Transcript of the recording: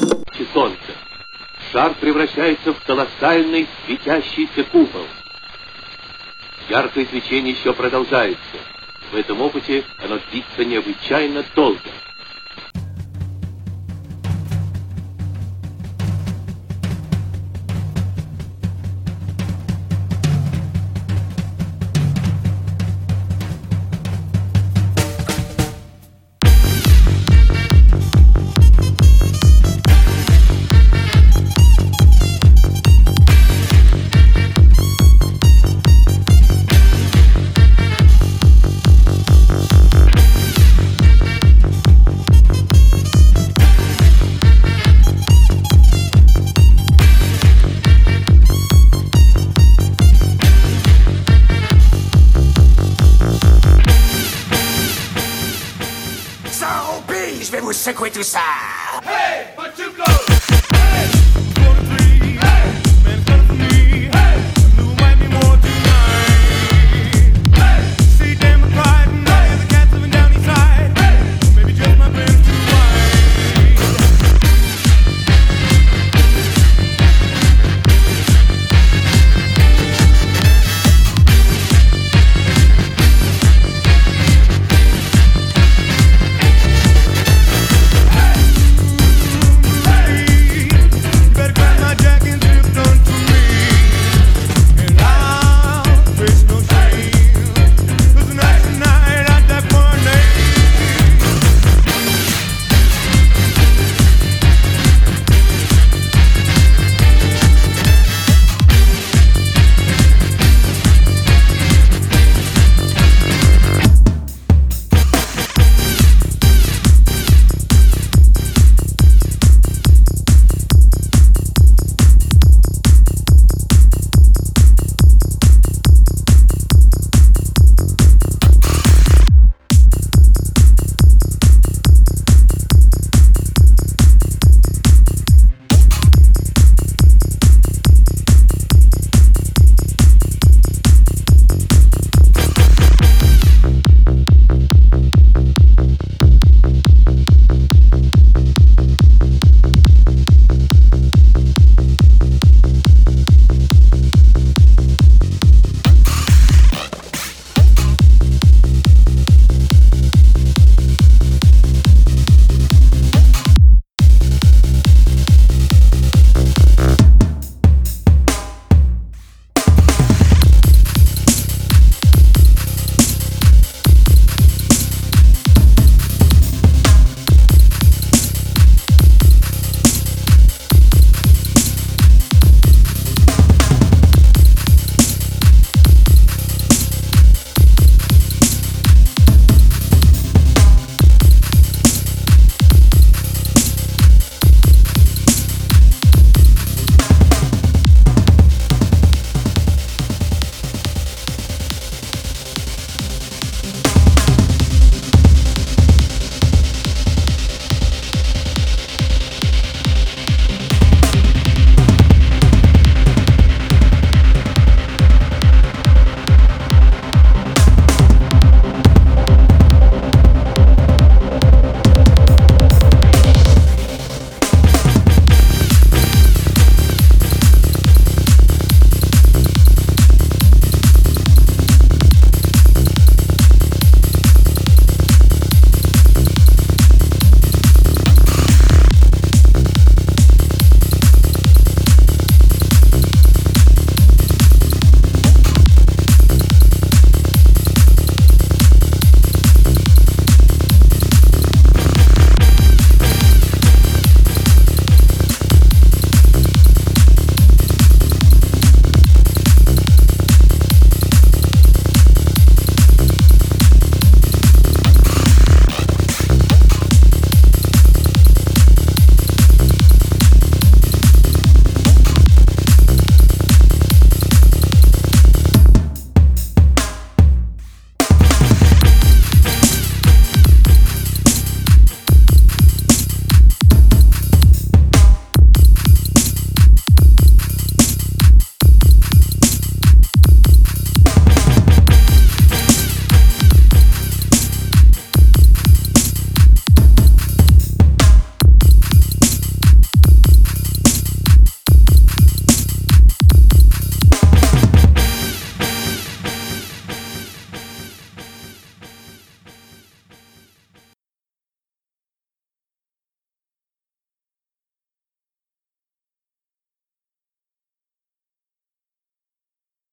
Лучи солнца. Шар превращается в колоссальный светящийся купол. Яркое свечение еще продолжается. В этом опыте оно длится необычайно долго. Je vais vous secouer tout ça Hey!